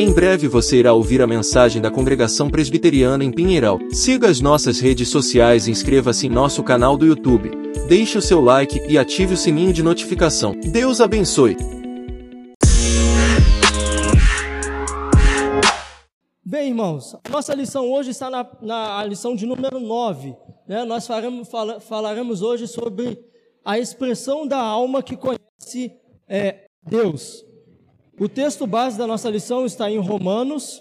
Em breve você irá ouvir a mensagem da Congregação Presbiteriana em Pinheiral. Siga as nossas redes sociais e inscreva-se em nosso canal do YouTube. Deixe o seu like e ative o sininho de notificação. Deus abençoe. Bem, irmãos, nossa lição hoje está na, na lição de número 9. Né? Nós faremos, fala, falaremos hoje sobre a expressão da alma que conhece é, Deus. O texto base da nossa lição está em Romanos,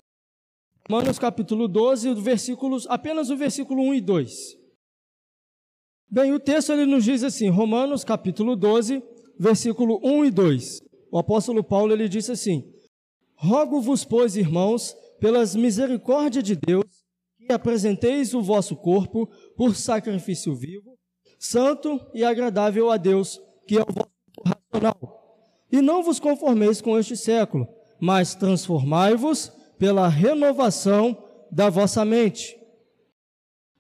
Romanos capítulo 12, versículos, apenas o versículo 1 e 2. Bem, o texto ele nos diz assim, Romanos capítulo 12, versículo 1 e 2. O apóstolo Paulo ele disse assim: Rogo-vos, pois, irmãos, pelas misericórdias de Deus, que apresenteis o vosso corpo por sacrifício vivo, santo e agradável a Deus, que é o vosso racional e não vos conformeis com este século, mas transformai-vos pela renovação da vossa mente,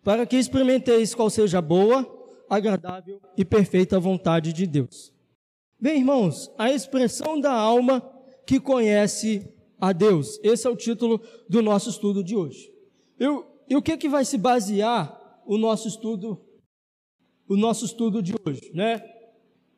para que experimenteis qual seja a boa, agradável e perfeita vontade de Deus. Bem, irmãos, a expressão da alma que conhece a Deus. Esse é o título do nosso estudo de hoje. Eu, e o que que vai se basear o nosso estudo, o nosso estudo de hoje, né?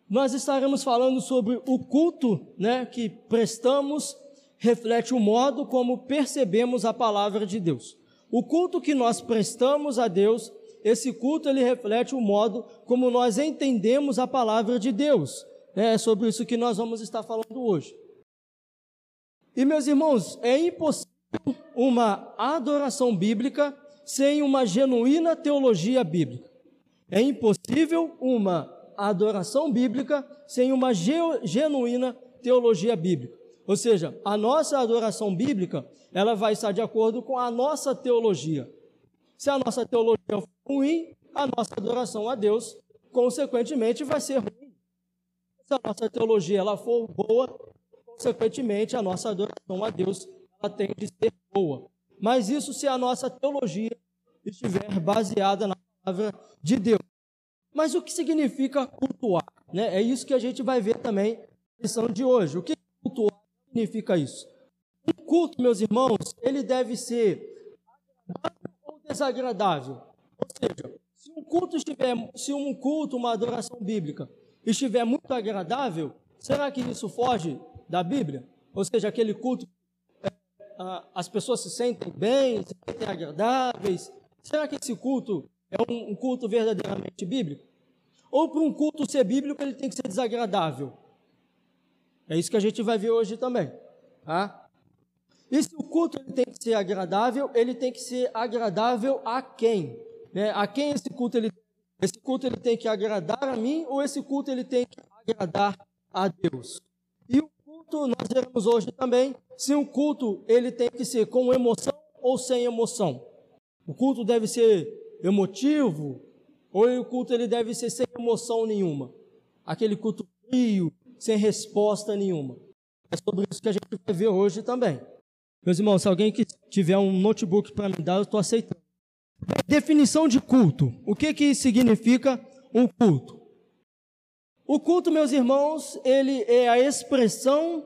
Nós estaremos falando sobre o culto né, que prestamos, reflete o modo como percebemos a palavra de Deus. O culto que nós prestamos a Deus, esse culto ele reflete o modo como nós entendemos a palavra de Deus. É sobre isso que nós vamos estar falando hoje. E meus irmãos, é impossível uma adoração bíblica sem uma genuína teologia bíblica. É impossível uma a adoração bíblica sem uma genuína teologia bíblica. Ou seja, a nossa adoração bíblica, ela vai estar de acordo com a nossa teologia. Se a nossa teologia for ruim, a nossa adoração a Deus, consequentemente, vai ser ruim. Se a nossa teologia ela for boa, consequentemente, a nossa adoração a Deus ela tem de ser boa. Mas isso se a nossa teologia estiver baseada na palavra de Deus. Mas o que significa cultuar? Né? É isso que a gente vai ver também na lição de hoje. O que cultuar significa isso? Um culto, meus irmãos, ele deve ser agradável ou desagradável. Ou seja, se um culto estiver, se um culto, uma adoração bíblica, estiver muito agradável, será que isso foge da Bíblia? Ou seja, aquele culto é, as pessoas se sentem bem, se sentem agradáveis. Será que esse culto é um, culto verdadeiramente bíblico? Ou para um culto ser bíblico, ele tem que ser desagradável? É isso que a gente vai ver hoje também. Tá? E se o culto tem que ser agradável, ele tem que ser agradável a quem? Né? A quem esse culto ele esse culto ele tem que agradar a mim ou esse culto ele tem que agradar a Deus? E o culto nós veremos hoje também se um culto ele tem que ser com emoção ou sem emoção. O culto deve ser emotivo, ou o culto ele deve ser sem emoção nenhuma. Aquele culto frio, sem resposta nenhuma. É sobre isso que a gente vai ver hoje também. Meus irmãos, se alguém que tiver um notebook para me dar, eu estou aceitando. Definição de culto. O que que significa um culto? O culto, meus irmãos, ele é a expressão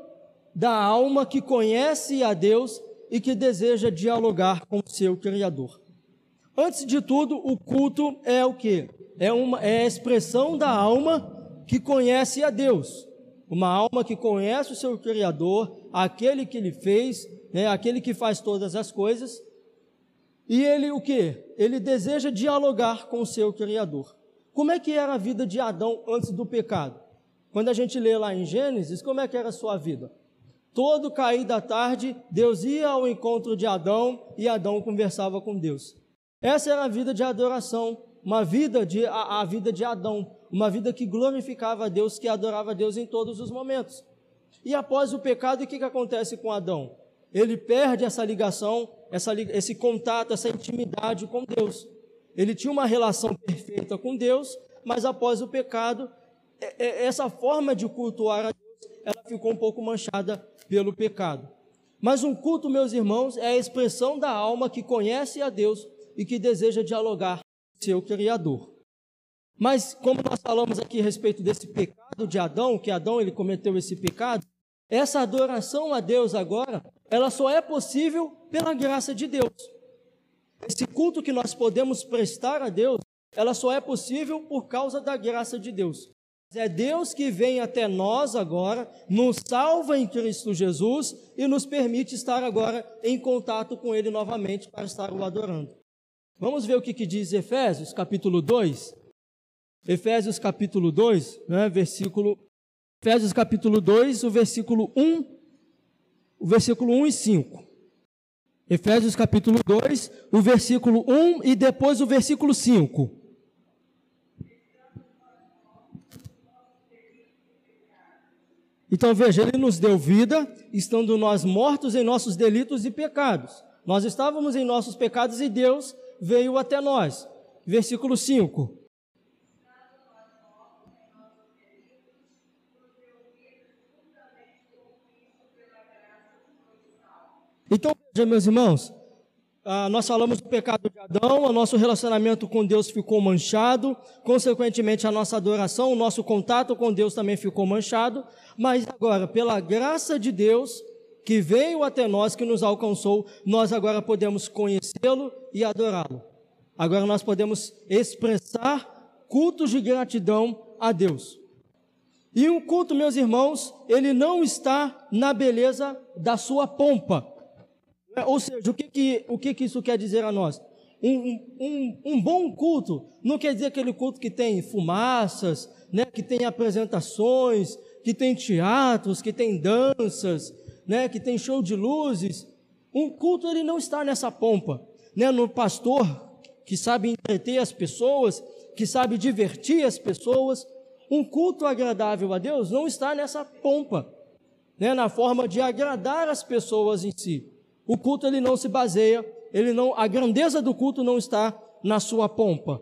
da alma que conhece a Deus e que deseja dialogar com o seu Criador. Antes de tudo, o culto é o que? É, uma, é a expressão da alma que conhece a Deus. Uma alma que conhece o seu Criador, aquele que ele fez, né, aquele que faz todas as coisas. E ele o que? Ele deseja dialogar com o seu Criador. Como é que era a vida de Adão antes do pecado? Quando a gente lê lá em Gênesis, como é que era a sua vida? Todo cair da tarde, Deus ia ao encontro de Adão e Adão conversava com Deus. Essa era a vida de adoração, uma vida de a, a vida de Adão, uma vida que glorificava a Deus, que adorava a Deus em todos os momentos. E após o pecado, o que, que acontece com Adão? Ele perde essa ligação, essa, esse contato, essa intimidade com Deus. Ele tinha uma relação perfeita com Deus, mas após o pecado, é, é, essa forma de cultuar a Deus, ela ficou um pouco manchada pelo pecado. Mas um culto, meus irmãos, é a expressão da alma que conhece a Deus e que deseja dialogar com seu Criador. Mas como nós falamos aqui a respeito desse pecado de Adão, que Adão ele cometeu esse pecado, essa adoração a Deus agora, ela só é possível pela graça de Deus. Esse culto que nós podemos prestar a Deus, ela só é possível por causa da graça de Deus. É Deus que vem até nós agora, nos salva em Cristo Jesus e nos permite estar agora em contato com Ele novamente para estar o adorando. Vamos ver o que, que diz Efésios, capítulo 2. Efésios, capítulo 2, né, versículo. Efésios, capítulo 2, o versículo 1, o versículo 1 e 5. Efésios, capítulo 2, o versículo 1 e depois o versículo 5. Então veja, ele nos deu vida, estando nós mortos em nossos delitos e pecados. Nós estávamos em nossos pecados e Deus veio até nós. Versículo 5. Então, veja, meus irmãos, ah, nós falamos do pecado de Adão, o nosso relacionamento com Deus ficou manchado, consequentemente, a nossa adoração, o nosso contato com Deus também ficou manchado, mas agora, pela graça de Deus, que veio até nós, que nos alcançou, nós agora podemos conhecê-lo e adorá-lo. Agora nós podemos expressar cultos de gratidão a Deus. E um culto, meus irmãos, ele não está na beleza da sua pompa. É, ou seja, o que, que, o que, que isso quer dizer a nós? Um, um, um, bom culto não quer dizer aquele culto que tem fumaças, né, que tem apresentações, que tem teatros, que tem danças, né, que tem show de luzes. Um culto ele não está nessa pompa, né, no pastor que sabe entreter as pessoas, que sabe divertir as pessoas. Um culto agradável a Deus não está nessa pompa, né, na forma de agradar as pessoas em si. O culto ele não se baseia, ele não, a grandeza do culto não está na sua pompa.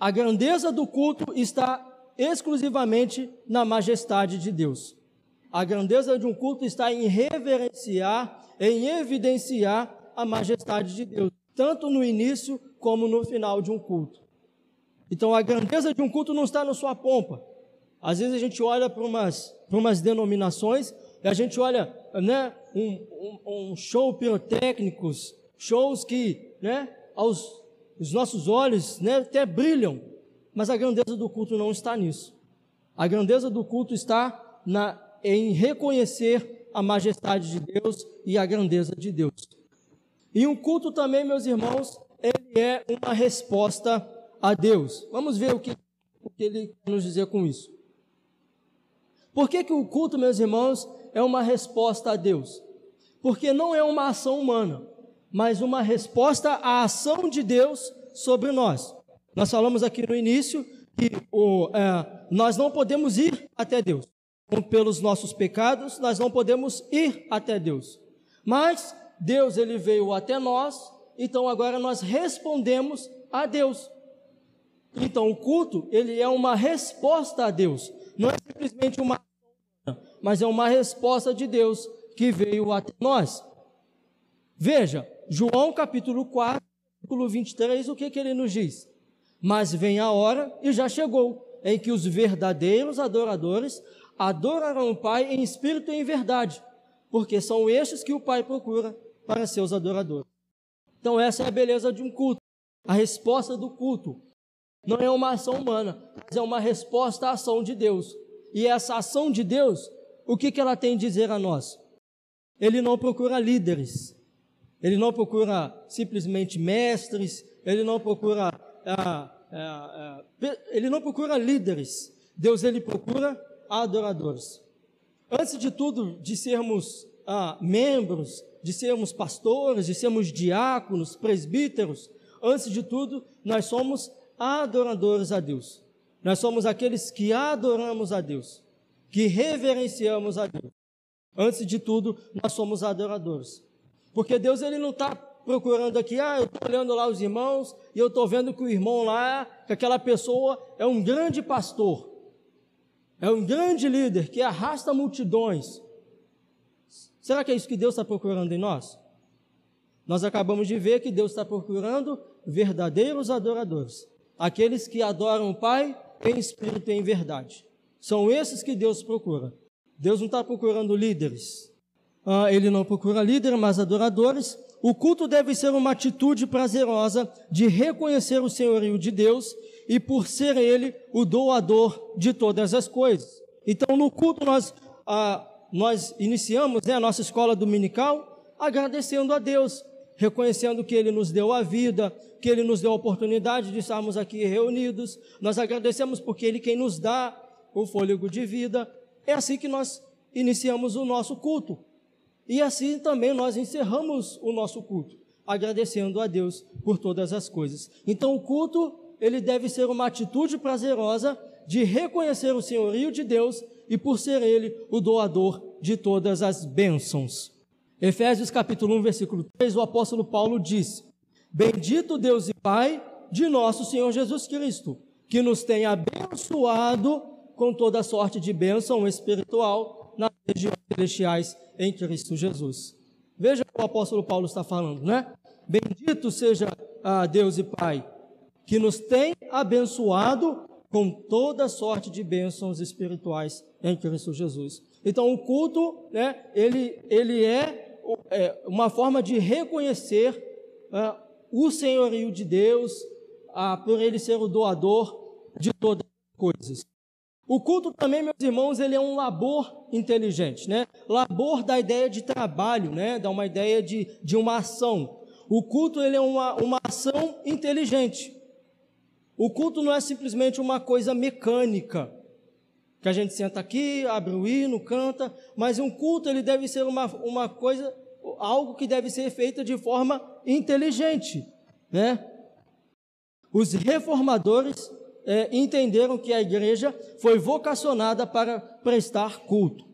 A grandeza do culto está exclusivamente na majestade de Deus. A grandeza de um culto está em reverenciar, em evidenciar a majestade de Deus, tanto no início como no final de um culto. Então a grandeza de um culto não está na sua pompa. Às vezes a gente olha para umas, para umas denominações e a gente olha, né, um, um, um show pirotécnicos, shows que, né, aos os nossos olhos, né, até brilham, mas a grandeza do culto não está nisso. A grandeza do culto está na, em reconhecer a majestade de Deus e a grandeza de Deus. E um culto também, meus irmãos, ele é uma resposta a Deus. Vamos ver o que, o que ele quer nos dizer com isso. Por que, que o culto, meus irmãos, é uma resposta a Deus? Porque não é uma ação humana, mas uma resposta à ação de Deus sobre nós. Nós falamos aqui no início que o, é, nós não podemos ir até Deus. Pelos nossos pecados, nós não podemos ir até Deus. Mas Deus ele veio até nós, então agora nós respondemos a Deus. Então o culto, ele é uma resposta a Deus não é simplesmente uma mas é uma resposta de Deus que veio até nós. Veja, João capítulo 4, versículo 23, o que, que ele nos diz? Mas vem a hora, e já chegou, em que os verdadeiros adoradores adorarão o Pai em espírito e em verdade, porque são estes que o Pai procura para seus adoradores. Então, essa é a beleza de um culto, a resposta do culto. Não é uma ação humana, mas é uma resposta à ação de Deus. E essa ação de Deus, o que, que ela tem a dizer a nós? Ele não procura líderes, ele não procura simplesmente mestres, ele não procura, ah, ah, ah, ele não procura líderes. Deus ele procura adoradores. Antes de tudo, de sermos ah, membros, de sermos pastores, de sermos diáconos, presbíteros, antes de tudo, nós somos adoradores a Deus. Nós somos aqueles que adoramos a Deus, que reverenciamos a Deus. Antes de tudo, nós somos adoradores. Porque Deus ele não está procurando aqui, ah, eu estou olhando lá os irmãos e eu estou vendo que o irmão lá, que aquela pessoa é um grande pastor, é um grande líder que arrasta multidões. Será que é isso que Deus está procurando em nós? Nós acabamos de ver que Deus está procurando verdadeiros adoradores aqueles que adoram o Pai em espírito e em verdade. São esses que Deus procura. Deus não está procurando líderes. Ah, ele não procura líderes, mas adoradores. O culto deve ser uma atitude prazerosa de reconhecer o senhorio de Deus e por ser Ele o doador de todas as coisas. Então, no culto, nós, ah, nós iniciamos né, a nossa escola dominical agradecendo a Deus, reconhecendo que Ele nos deu a vida, que Ele nos deu a oportunidade de estarmos aqui reunidos. Nós agradecemos porque Ele quem nos dá o fôlego de vida. É assim que nós iniciamos o nosso culto. E assim também nós encerramos o nosso culto, agradecendo a Deus por todas as coisas. Então o culto ele deve ser uma atitude prazerosa de reconhecer o senhorio de Deus e por ser ele o doador de todas as bênçãos. Efésios capítulo 1, versículo 3, o apóstolo Paulo diz: Bendito Deus e Pai de nosso Senhor Jesus Cristo, que nos tem abençoado com toda sorte de bênção espiritual nas regiões celestiais em Cristo Jesus. Veja o que o apóstolo Paulo está falando, né? Bendito seja a Deus e Pai que nos tem abençoado com toda sorte de bênçãos espirituais em Cristo Jesus. Então, o culto, né, ele, ele é, é uma forma de reconhecer é, o senhorio de Deus, a, por ele ser o doador de todas as coisas. O culto também, meus irmãos, ele é um labor inteligente, né? Labor da ideia de trabalho, né? Dá uma ideia de, de uma ação. O culto, ele é uma, uma ação inteligente. O culto não é simplesmente uma coisa mecânica, que a gente senta aqui, abre o hino, canta, mas um culto ele deve ser uma, uma coisa, algo que deve ser feito de forma inteligente, né? Os reformadores é, entenderam que a igreja foi vocacionada para prestar culto.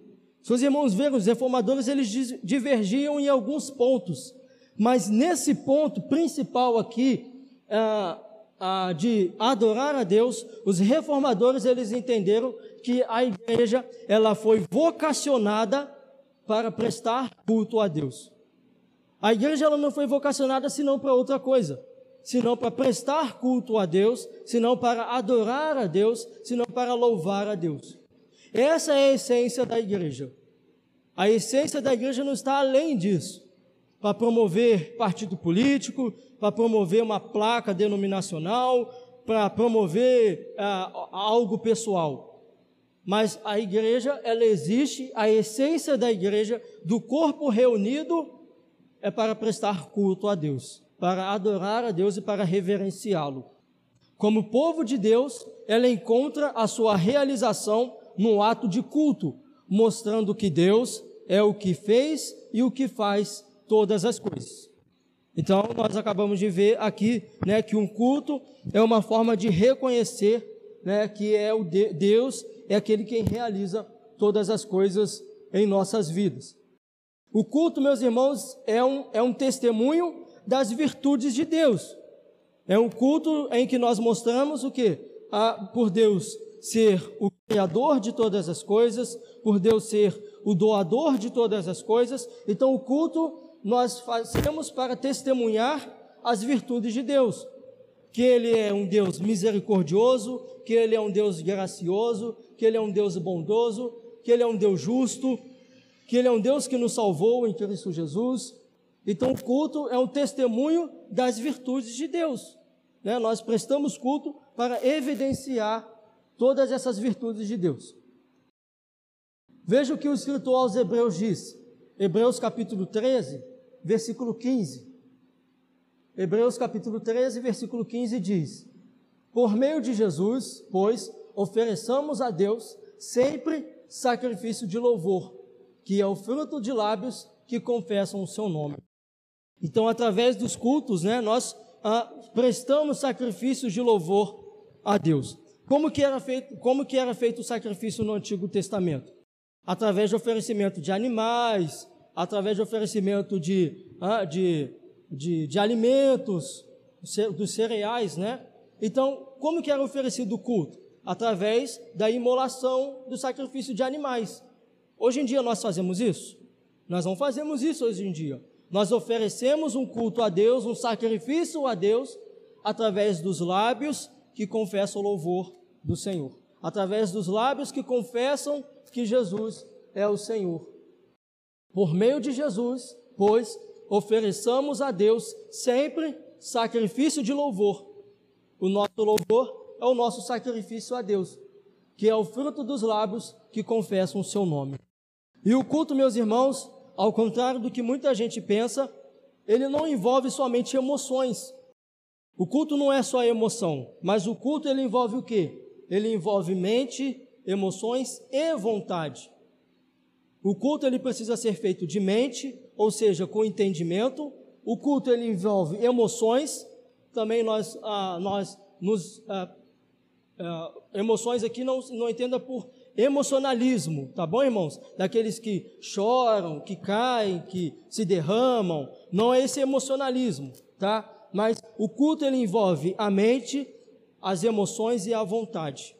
Seus irmãos veem, os reformadores eles divergiam em alguns pontos, mas nesse ponto principal aqui, ah, ah, de adorar a Deus, os reformadores eles entenderam que a igreja ela foi vocacionada para prestar culto a Deus. A igreja ela não foi vocacionada senão para outra coisa, senão para prestar culto a Deus, senão para adorar a Deus, senão para louvar a Deus. Essa é a essência da igreja. A essência da igreja não está além disso, para promover partido político, para promover uma placa denominacional, para promover ah, algo pessoal. Mas a igreja, ela existe, a essência da igreja, do corpo reunido, é para prestar culto a Deus, para adorar a Deus e para reverenciá-lo. Como povo de Deus, ela encontra a sua realização no ato de culto, mostrando que Deus é o que fez e o que faz todas as coisas. Então, nós acabamos de ver aqui né, que um culto é uma forma de reconhecer né, que é o de Deus é aquele quem realiza todas as coisas em nossas vidas. O culto, meus irmãos, é um, é um testemunho das virtudes de Deus. É um culto em que nós mostramos o que? por Deus ser o Criador de todas as coisas, por Deus ser o doador de todas as coisas. Então, o culto nós fazemos para testemunhar as virtudes de Deus. Que Ele é um Deus misericordioso, que Ele é um Deus gracioso, que Ele é um Deus bondoso, que Ele é um Deus justo, que Ele é um Deus que nos salvou em Cristo Jesus. Então, o culto é um testemunho das virtudes de Deus. Né? Nós prestamos culto para evidenciar todas essas virtudes de Deus. Veja o que o escritor aos Hebreus diz. Hebreus capítulo 13, versículo 15. Hebreus capítulo 13, versículo 15 diz: Por meio de Jesus, pois, ofereçamos a Deus sempre sacrifício de louvor, que é o fruto de lábios que confessam o seu nome. Então, através dos cultos, né, nós ah, prestamos sacrifícios de louvor a Deus. Como que, era feito, como que era feito o sacrifício no Antigo Testamento? Através de oferecimento de animais, através de oferecimento de, de, de, de alimentos, dos cereais, né? Então, como que era oferecido o culto? Através da imolação do sacrifício de animais. Hoje em dia nós fazemos isso? Nós não fazemos isso hoje em dia. Nós oferecemos um culto a Deus, um sacrifício a Deus, através dos lábios que confessam o louvor do Senhor. Através dos lábios que confessam que Jesus é o Senhor. Por meio de Jesus, pois, ofereçamos a Deus sempre sacrifício de louvor. O nosso louvor é o nosso sacrifício a Deus, que é o fruto dos lábios que confessam o seu nome. E o culto, meus irmãos, ao contrário do que muita gente pensa, ele não envolve somente emoções. O culto não é só emoção, mas o culto ele envolve o quê? Ele envolve mente, emoções e vontade. O culto ele precisa ser feito de mente, ou seja, com entendimento. O culto ele envolve emoções. Também nós, ah, nós nos ah, ah, emoções aqui não não entenda por emocionalismo, tá bom, irmãos? Daqueles que choram, que caem, que se derramam. Não é esse emocionalismo, tá? Mas o culto ele envolve a mente, as emoções e a vontade.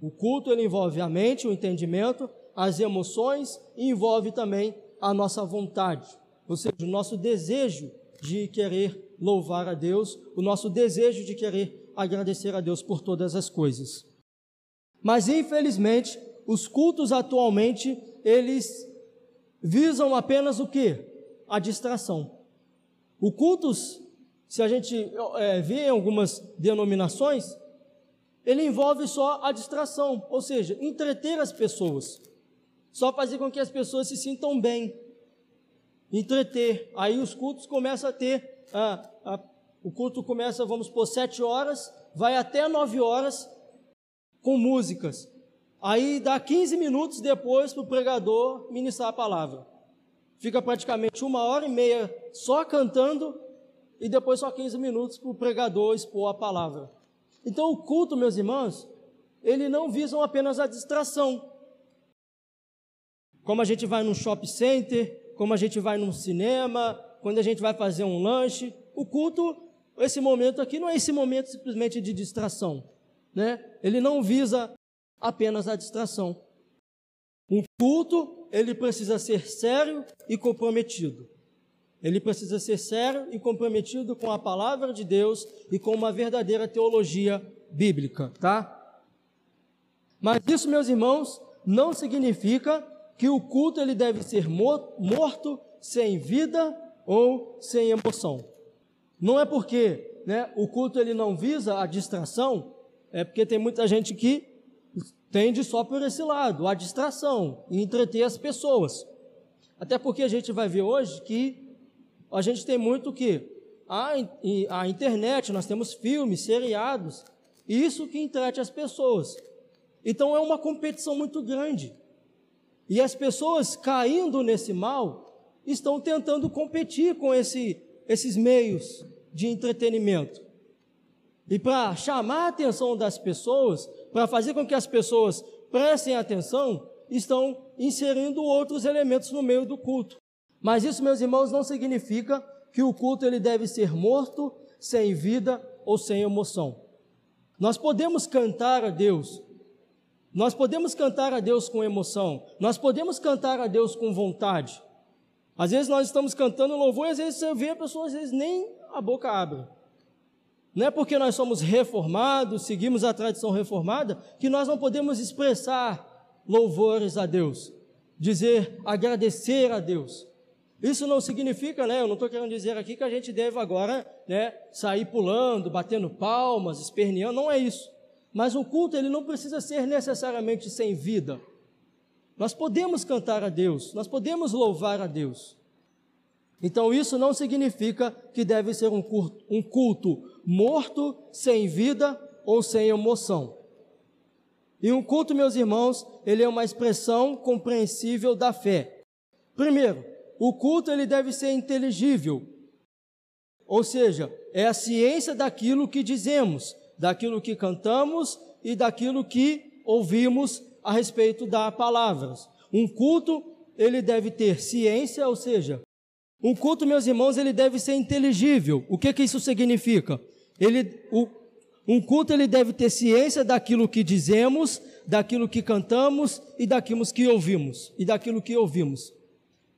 O culto ele envolve a mente, o entendimento, as emoções e envolve também a nossa vontade, ou seja, o nosso desejo de querer louvar a Deus, o nosso desejo de querer agradecer a Deus por todas as coisas. Mas infelizmente, os cultos atualmente, eles visam apenas o que? A distração. O cultos, se a gente é, vê em algumas denominações, ele envolve só a distração, ou seja, entreter as pessoas. Só fazer com que as pessoas se sintam bem. Entreter. Aí os cultos começam a ter. O culto começa, vamos por sete horas, vai até nove horas com músicas. Aí dá 15 minutos depois para o pregador ministrar a palavra. Fica praticamente uma hora e meia só cantando e depois só 15 minutos para o pregador expor a palavra. Então o culto, meus irmãos, ele não visa apenas a distração. Como a gente vai num shopping center, como a gente vai num cinema, quando a gente vai fazer um lanche, o culto, esse momento aqui não é esse momento simplesmente de distração, né? Ele não visa apenas a distração. Um culto, ele precisa ser sério e comprometido. Ele precisa ser sério e comprometido com a palavra de Deus e com uma verdadeira teologia bíblica, tá? Mas isso, meus irmãos, não significa que o culto ele deve ser morto, sem vida ou sem emoção. Não é porque né, o culto ele não visa a distração, é porque tem muita gente que tende só por esse lado, a distração, e entreter as pessoas. Até porque a gente vai ver hoje que a gente tem muito que a, a internet, nós temos filmes, seriados, isso que entrete as pessoas. Então é uma competição muito grande. E as pessoas caindo nesse mal estão tentando competir com esse, esses meios de entretenimento. E para chamar a atenção das pessoas, para fazer com que as pessoas prestem atenção, estão inserindo outros elementos no meio do culto. Mas isso, meus irmãos, não significa que o culto ele deve ser morto, sem vida ou sem emoção. Nós podemos cantar a Deus, nós podemos cantar a Deus com emoção, nós podemos cantar a Deus com vontade. Às vezes nós estamos cantando louvor e às vezes você vê a pessoa, às vezes nem a boca abre. Não é porque nós somos reformados, seguimos a tradição reformada, que nós não podemos expressar louvores a Deus, dizer, agradecer a Deus. Isso não significa, né? Eu não estou querendo dizer aqui que a gente deve agora, né, sair pulando, batendo palmas, esperneando. Não é isso. Mas o culto ele não precisa ser necessariamente sem vida. Nós podemos cantar a Deus, nós podemos louvar a Deus. Então isso não significa que deve ser um culto, um culto morto, sem vida ou sem emoção. E um culto, meus irmãos, ele é uma expressão compreensível da fé. Primeiro, o culto ele deve ser inteligível. Ou seja, é a ciência daquilo que dizemos, daquilo que cantamos e daquilo que ouvimos a respeito da palavras. Um culto, ele deve ter ciência, ou seja, um culto, meus irmãos, ele deve ser inteligível. O que que isso significa? Ele, o, um culto ele deve ter ciência daquilo que dizemos, daquilo que cantamos e daquilo que ouvimos e daquilo que ouvimos.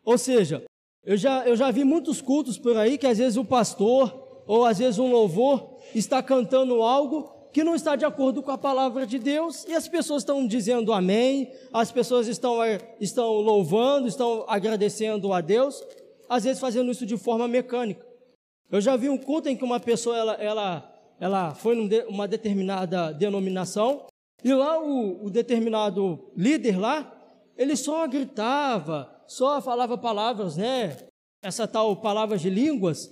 Ou seja, eu já, eu já vi muitos cultos por aí que às vezes o pastor ou às vezes um louvor está cantando algo que não está de acordo com a palavra de Deus e as pessoas estão dizendo amém, as pessoas estão, eh, estão louvando, estão agradecendo a Deus, às vezes fazendo isso de forma mecânica. Eu já vi um culto em que uma pessoa ela, ela, ela foi numa determinada denominação e lá o, o determinado líder lá, ele só gritava, só falava palavras, né? Essa tal palavras de línguas,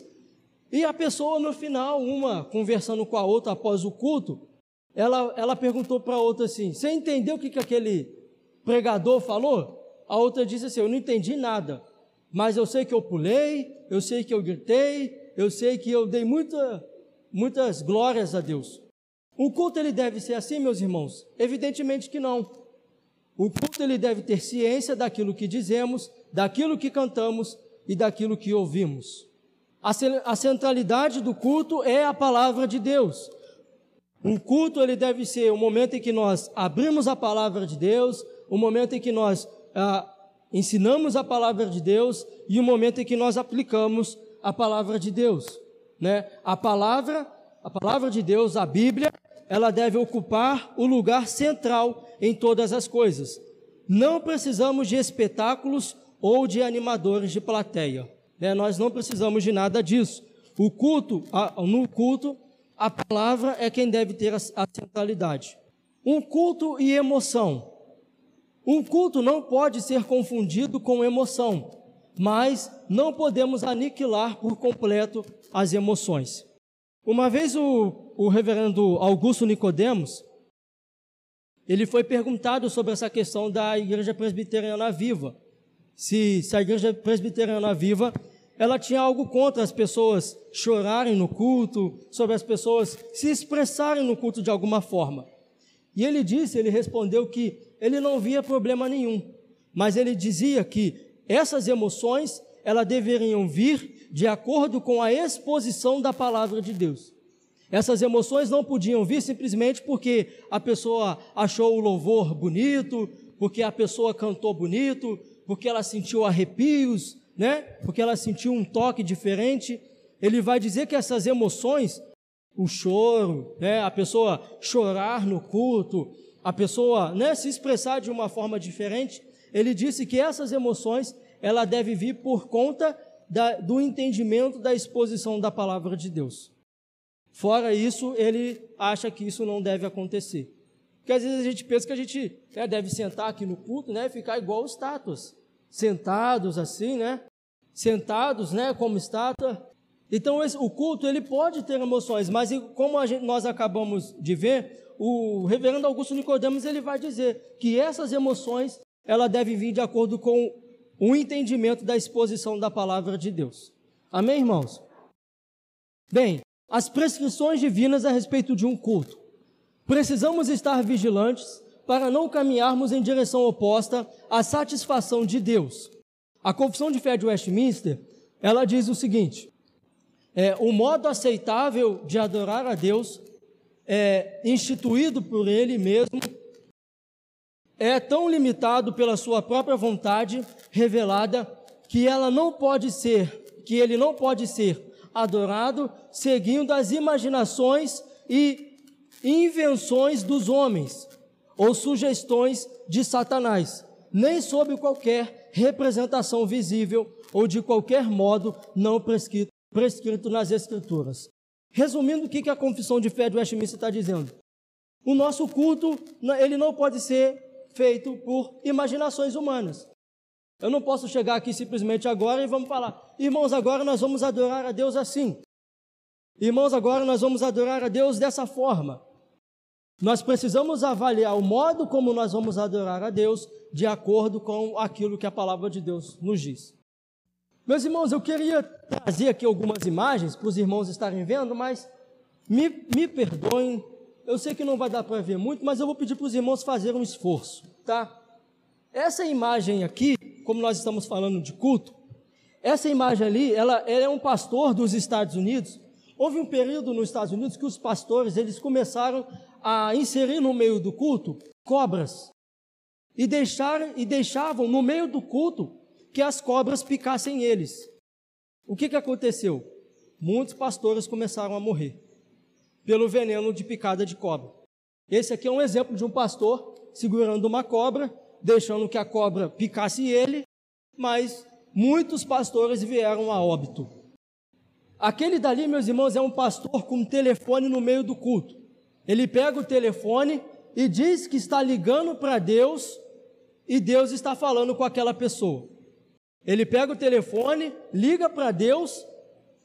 e a pessoa, no final, uma conversando com a outra após o culto, ela, ela perguntou para a outra assim: Você entendeu o que, que aquele pregador falou? A outra disse assim: Eu não entendi nada, mas eu sei que eu pulei, eu sei que eu gritei, eu sei que eu dei muita, muitas glórias a Deus. O culto ele deve ser assim, meus irmãos? Evidentemente que não. O culto ele deve ter ciência daquilo que dizemos, daquilo que cantamos e daquilo que ouvimos. A centralidade do culto é a palavra de Deus. Um culto ele deve ser o momento em que nós abrimos a palavra de Deus, o momento em que nós ah, ensinamos a palavra de Deus e o momento em que nós aplicamos a palavra de Deus, né? A palavra, a palavra de Deus, a Bíblia, ela deve ocupar o lugar central em todas as coisas. Não precisamos de espetáculos ou de animadores de plateia. Né? Nós não precisamos de nada disso. O culto, no culto, a palavra é quem deve ter a, a centralidade. Um culto e emoção. Um culto não pode ser confundido com emoção, mas não podemos aniquilar por completo as emoções. Uma vez o, o reverendo Augusto Nicodemos, ele foi perguntado sobre essa questão da igreja presbiteriana viva. Se, se a igreja presbiteriana viva ela tinha algo contra as pessoas chorarem no culto, sobre as pessoas se expressarem no culto de alguma forma. E ele disse, ele respondeu que ele não via problema nenhum, mas ele dizia que essas emoções, elas deveriam vir de acordo com a exposição da palavra de Deus. Essas emoções não podiam vir simplesmente porque a pessoa achou o louvor bonito, porque a pessoa cantou bonito, porque ela sentiu arrepios, né? Porque ela sentiu um toque diferente. Ele vai dizer que essas emoções, o choro, né? A pessoa chorar no culto, a pessoa, né? Se expressar de uma forma diferente. Ele disse que essas emoções, ela deve vir por conta da, do entendimento da exposição da palavra de Deus. Fora isso, ele acha que isso não deve acontecer. Porque às vezes a gente pensa que a gente né, deve sentar aqui no culto, né, ficar igual estátuas sentados assim, né? Sentados, né? Como estátua. Então, esse, o culto, ele pode ter emoções, mas como gente, nós acabamos de ver, o reverendo Augusto Nicodemos, ele vai dizer que essas emoções, ela deve vir de acordo com o entendimento da exposição da palavra de Deus. Amém, irmãos? Bem, as prescrições divinas a respeito de um culto. Precisamos estar vigilantes para não caminharmos em direção oposta à satisfação de Deus. A Confissão de Fé de Westminster, ela diz o seguinte: é, o modo aceitável de adorar a Deus é instituído por Ele mesmo é tão limitado pela sua própria vontade revelada que ela não pode ser, que ele não pode ser adorado seguindo as imaginações e invenções dos homens, ou sugestões de Satanás, nem sob qualquer representação visível ou de qualquer modo não prescrito, prescrito nas Escrituras. Resumindo, o que a confissão de fé de Westminster está dizendo? O nosso culto, ele não pode ser feito por imaginações humanas. Eu não posso chegar aqui simplesmente agora e vamos falar, irmãos, agora nós vamos adorar a Deus assim. Irmãos, agora nós vamos adorar a Deus dessa forma. Nós precisamos avaliar o modo como nós vamos adorar a Deus de acordo com aquilo que a palavra de Deus nos diz. Meus irmãos, eu queria trazer aqui algumas imagens para os irmãos estarem vendo, mas me, me perdoem, eu sei que não vai dar para ver muito, mas eu vou pedir para os irmãos fazerem um esforço, tá? Essa imagem aqui, como nós estamos falando de culto, essa imagem ali, ela, ela é um pastor dos Estados Unidos. Houve um período nos Estados Unidos que os pastores eles começaram a inserir no meio do culto cobras e, deixar, e deixavam no meio do culto que as cobras picassem eles. O que, que aconteceu? Muitos pastores começaram a morrer. pelo veneno de picada de cobra. Esse aqui é um exemplo de um pastor segurando uma cobra, deixando que a cobra picasse ele, mas muitos pastores vieram a óbito. Aquele dali, meus irmãos, é um pastor com um telefone no meio do culto. Ele pega o telefone e diz que está ligando para Deus e Deus está falando com aquela pessoa. Ele pega o telefone, liga para Deus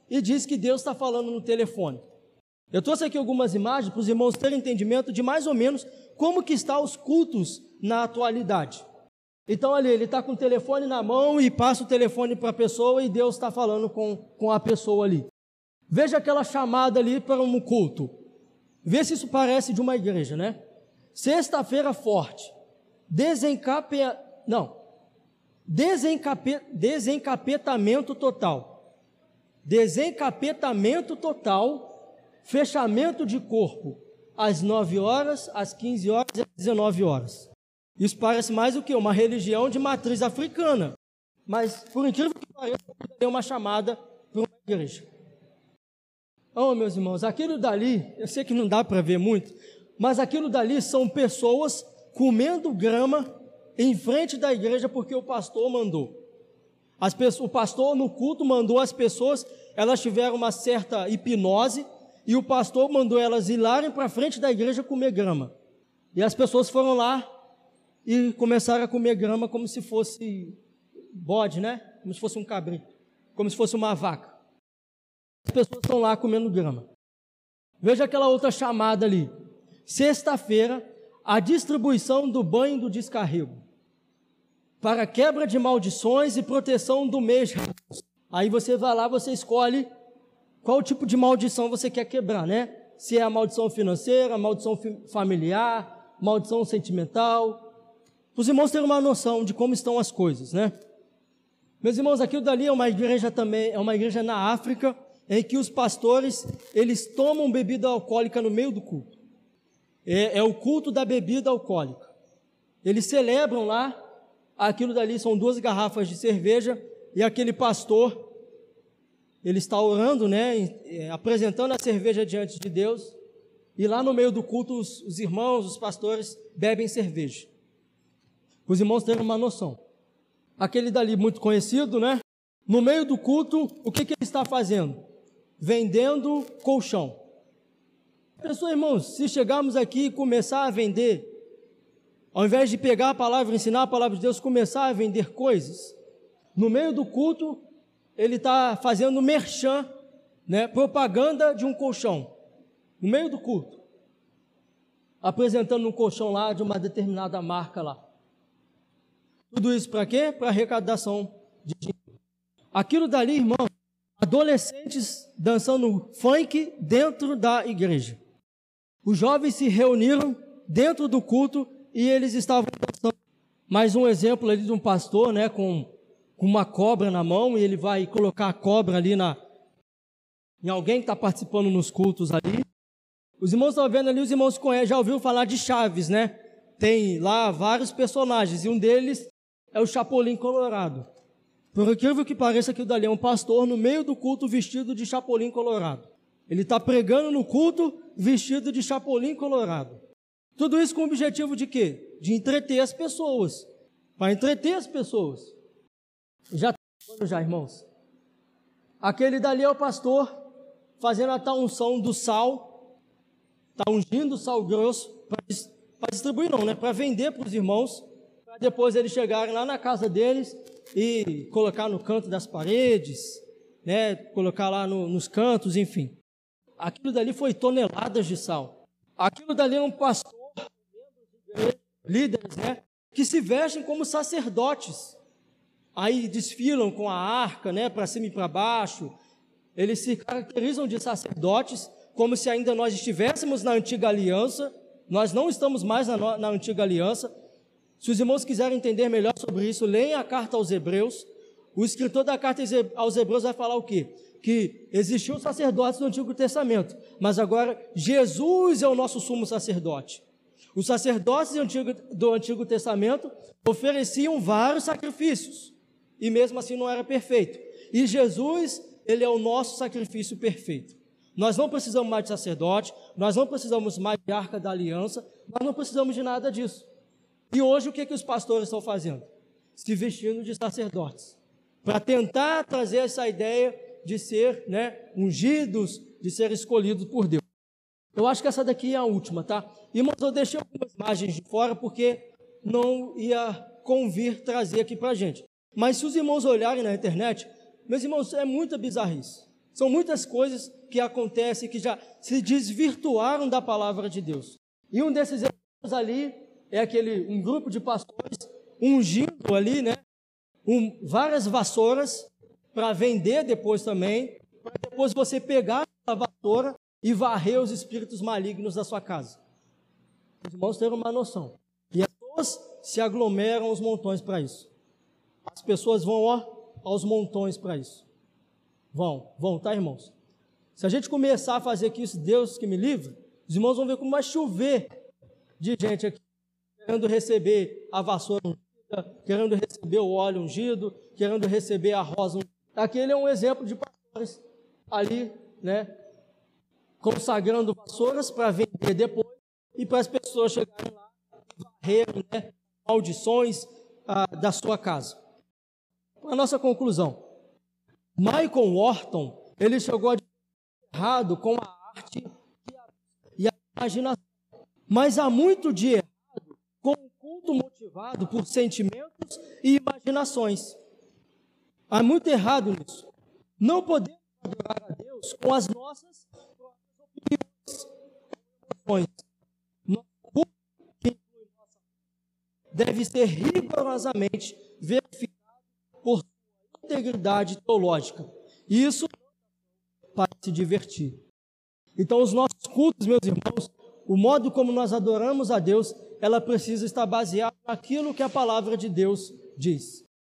e diz que Deus está falando no telefone. Eu trouxe aqui algumas imagens para os irmãos terem entendimento de mais ou menos como que estão os cultos na atualidade. Então ali, ele está com o telefone na mão e passa o telefone para a pessoa e Deus está falando com, com a pessoa ali. Veja aquela chamada ali para um culto. Vê se isso parece de uma igreja, né? Sexta-feira forte. Desencape... Não. Desencape... Desencapetamento total. Desencapetamento total. Fechamento de corpo. Às 9 horas, às 15 horas e às 19 horas. Isso parece mais o que? Uma religião de matriz africana. Mas, por incrível que pareça, é uma chamada para uma igreja. Oh, meus irmãos, aquilo dali, eu sei que não dá para ver muito, mas aquilo dali são pessoas comendo grama em frente da igreja porque o pastor mandou. Pessoas, o pastor no culto mandou as pessoas, elas tiveram uma certa hipnose e o pastor mandou elas irem para frente da igreja comer grama. E as pessoas foram lá e começaram a comer grama como se fosse bode, né? Como se fosse um cabrito, como se fosse uma vaca. As pessoas estão lá comendo grama. Veja aquela outra chamada ali. Sexta-feira, a distribuição do banho do descarrego. Para quebra de maldições e proteção do mês. Aí você vai lá, você escolhe qual tipo de maldição você quer quebrar, né? Se é a maldição financeira, maldição familiar, maldição sentimental. Os irmãos terem uma noção de como estão as coisas, né? Meus irmãos, aquilo dali é uma igreja também, é uma igreja na África, em que os pastores, eles tomam bebida alcoólica no meio do culto é, é o culto da bebida alcoólica. Eles celebram lá, aquilo dali são duas garrafas de cerveja, e aquele pastor, ele está orando, né, é, apresentando a cerveja diante de Deus, e lá no meio do culto, os, os irmãos, os pastores, bebem cerveja. Os irmãos têm uma noção. Aquele dali muito conhecido, né? No meio do culto, o que, que ele está fazendo? Vendendo colchão. Pessoal, irmãos, se chegarmos aqui e começar a vender, ao invés de pegar a palavra, ensinar a palavra de Deus, começar a vender coisas, no meio do culto, ele está fazendo merchan, né, propaganda de um colchão, no meio do culto, apresentando um colchão lá de uma determinada marca lá. Tudo isso para quê? Para arrecadação de dinheiro. Aquilo dali, irmão, adolescentes dançando funk dentro da igreja. Os jovens se reuniram dentro do culto e eles estavam dançando. Mais um exemplo ali de um pastor, né, com, com uma cobra na mão e ele vai colocar a cobra ali na em alguém que está participando nos cultos ali. Os irmãos estão vendo ali, os irmãos conhecem, já ouviram falar de Chaves, né? Tem lá vários personagens e um deles é o Chapolin Colorado. Por incrível que pareça, aquilo dali é um pastor no meio do culto vestido de Chapolin Colorado. Ele está pregando no culto vestido de chapolim colorado. Tudo isso com o objetivo de quê? De entreter as pessoas. Para entreter as pessoas. Já tá já, irmãos. Aquele dali é o pastor fazendo a tal unção do sal. Está ungindo o sal grosso para distribuir, não, né? Para vender para os irmãos. Para depois eles chegarem lá na casa deles e colocar no canto das paredes, né? Colocar lá no, nos cantos, enfim. Aquilo dali foi toneladas de sal. Aquilo dali é um pastor, líderes, né? Que se vestem como sacerdotes. Aí desfilam com a arca, né? Para cima e para baixo. Eles se caracterizam de sacerdotes, como se ainda nós estivéssemos na antiga aliança. Nós não estamos mais na, na antiga aliança. Se os irmãos quiserem entender melhor sobre isso, leiam a carta aos Hebreus. O escritor da carta aos Hebreus vai falar o quê? que existiam sacerdotes no Antigo Testamento, mas agora Jesus é o nosso sumo sacerdote. Os sacerdotes do Antigo, do Antigo Testamento ofereciam vários sacrifícios, e mesmo assim não era perfeito. E Jesus, ele é o nosso sacrifício perfeito. Nós não precisamos mais de sacerdote, nós não precisamos mais de arca da aliança, nós não precisamos de nada disso. E hoje o que, que os pastores estão fazendo? Se vestindo de sacerdotes, para tentar trazer essa ideia de ser né, ungidos, de ser escolhidos por Deus. Eu acho que essa daqui é a última, tá? Irmãos, eu deixei algumas imagens de fora porque não ia convir trazer aqui para gente. Mas se os irmãos olharem na internet, meus irmãos, é muita bizarrice. São muitas coisas que acontecem que já se desvirtuaram da palavra de Deus. E um desses exemplos ali é aquele um grupo de pastores ungindo ali, né? Um, várias vassouras para vender depois também, para depois você pegar a vassoura e varrer os espíritos malignos da sua casa. Os irmãos terem uma noção. E as pessoas se aglomeram aos montões para isso. As pessoas vão ó, aos montões para isso. Vão, vão, tá, irmãos? Se a gente começar a fazer aqui isso, Deus que me livre, os irmãos vão ver como vai chover de gente aqui, querendo receber a vassoura ungida, querendo receber o óleo ungido, querendo receber a rosa ungida. Aquele é um exemplo de pastores ali, né, consagrando vassouras para vender depois e para as pessoas chegarem lá varrerem né, maldições ah, da sua casa. A nossa conclusão. Michael Wharton, ele chegou a errado com a arte e a imaginação. Mas há muito de culto motivado por sentimentos e imaginações. Há muito errado nisso. Não podemos adorar a Deus com as nossas próprias opiniões. Nosso culto, que nossa deve ser rigorosamente verificado por sua integridade teológica. Isso para se divertir. Então, os nossos cultos, meus irmãos, o modo como nós adoramos a Deus, ela precisa estar baseada naquilo que a palavra de Deus diz.